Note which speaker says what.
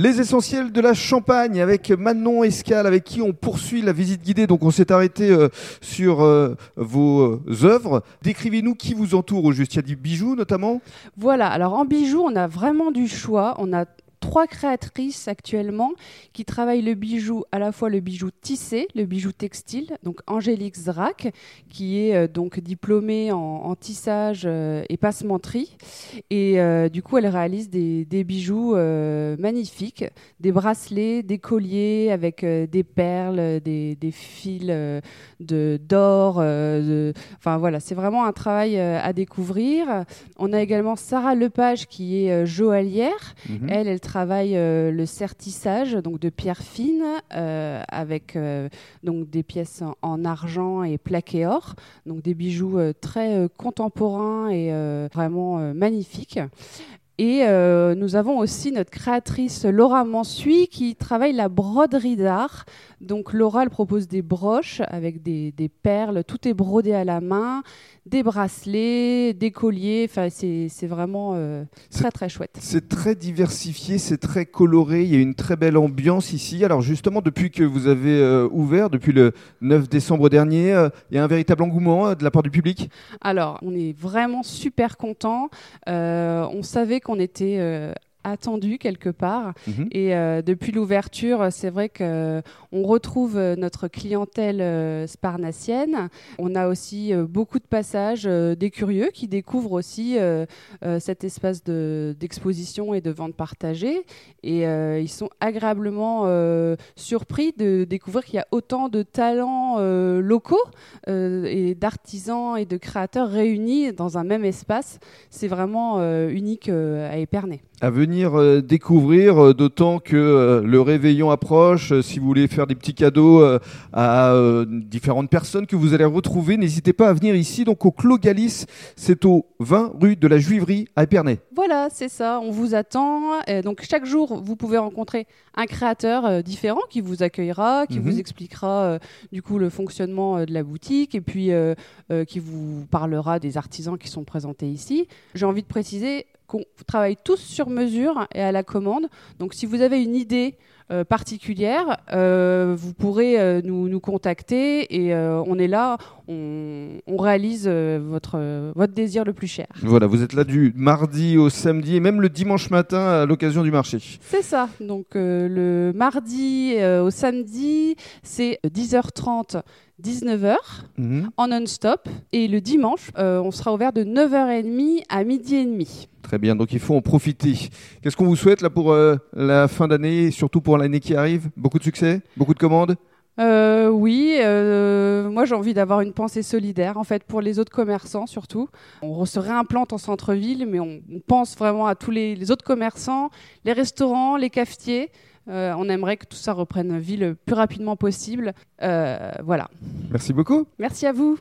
Speaker 1: Les essentiels de la Champagne avec Manon Escal, avec qui on poursuit la visite guidée. Donc on s'est arrêté euh, sur euh, vos euh, œuvres. Décrivez-nous qui vous entoure au juste. Il du bijou notamment?
Speaker 2: Voilà, alors en bijoux, on a vraiment du choix. On a trois créatrices actuellement qui travaillent le bijou, à la fois le bijou tissé, le bijou textile, donc Angélique Zrak, qui est euh, donc diplômée en, en tissage euh, et passementerie. Et euh, du coup, elle réalise des, des bijoux magnifiques, des bracelets, des colliers avec des perles, des, des fils de d'or. Enfin voilà, c'est vraiment un travail à découvrir. On a également Sarah Lepage qui est joaillière.
Speaker 1: Mhm.
Speaker 2: Elle, elle travaille euh, le sertissage donc de pierre fine euh, avec euh, des pièces en, en argent et plaqué or, des bijoux très contemporains et vraiment magnifiques. Et euh, nous avons aussi notre créatrice Laura Mansuy qui travaille la broderie d'art. Donc Laura, elle propose des broches avec des, des perles, tout est brodé à la main, des bracelets, des colliers. Enfin, c'est vraiment euh, très très chouette.
Speaker 1: C'est très diversifié, c'est très coloré, il y a une très belle ambiance ici. Alors justement, depuis que vous avez euh, ouvert, depuis le 9 décembre dernier, il y a un véritable engouement de la part du public?
Speaker 2: Alors, on est vraiment super content. on savait qu'on était euh, attendu quelque part.
Speaker 1: Mhm.
Speaker 2: Et euh, depuis l'ouverture, c'est vrai que on retrouve euh, notre clientèle euh, sparnassienne. On a aussi euh, beaucoup de passages euh, des curieux qui découvrent aussi euh, euh, cet espace de- d'exposition et de vente partagée. Et euh, ils sont agréablement euh, surpris de découvrir qu'il y a autant de talents euh, locaux euh, et d'artisans et de créateurs réunis dans un même espace. C'est vraiment euh, unique euh, à Épernay.
Speaker 1: À venir euh, découvrir, euh, d'autant que euh, le réveillon approche. Si vous voulez faire des petits cadeaux à différentes personnes que vous allez retrouver, n'hésitez pas à venir ici, donc au Clos Galis. C'est au 20 rue de la Juiverie à Épernay.
Speaker 2: Voilà, c'est ça, on vous attend. Donc chaque jour, vous pouvez rencontrer un créateur différent qui vous accueillera, qui
Speaker 1: Mhm.
Speaker 2: vous expliquera du coup le fonctionnement de la boutique et puis euh, euh, qui vous parlera des artisans qui sont présentés ici. J'ai envie de préciser qu'on travaille tous sur mesure et à la commande. Donc si vous avez une idée euh, particulière, euh, vous pourrez euh, nous, nous contacter et on est là, on, on réalise votre, votre désir le plus cher.
Speaker 1: Voilà, vous êtes là du mardi au samedi et même le dimanche matin à l'occasion du marché.
Speaker 2: C'est ça. Donc le mardi au samedi, c'est 10h30, 19h
Speaker 1: Mhm.
Speaker 2: en non-stop. Et le dimanche, on sera ouvert de 9h30 à midi et demi.
Speaker 1: Très bien, donc il faut en profiter. Qu'est-ce qu'on vous souhaite là pour la fin d'année et surtout pour l'année qui arrive? Beaucoup de succès? Beaucoup de commandes?
Speaker 2: Euh, oui, euh, moi j'ai envie d'avoir une pensée solidaire en fait pour les autres commerçants surtout. On se réimplante en centre-ville, mais on, on pense vraiment à tous les, les autres commerçants, les restaurants, les cafetiers. Euh, on aimerait que tout ça reprenne vie le plus rapidement possible. Voilà.
Speaker 1: Merci beaucoup.
Speaker 2: Merci à vous.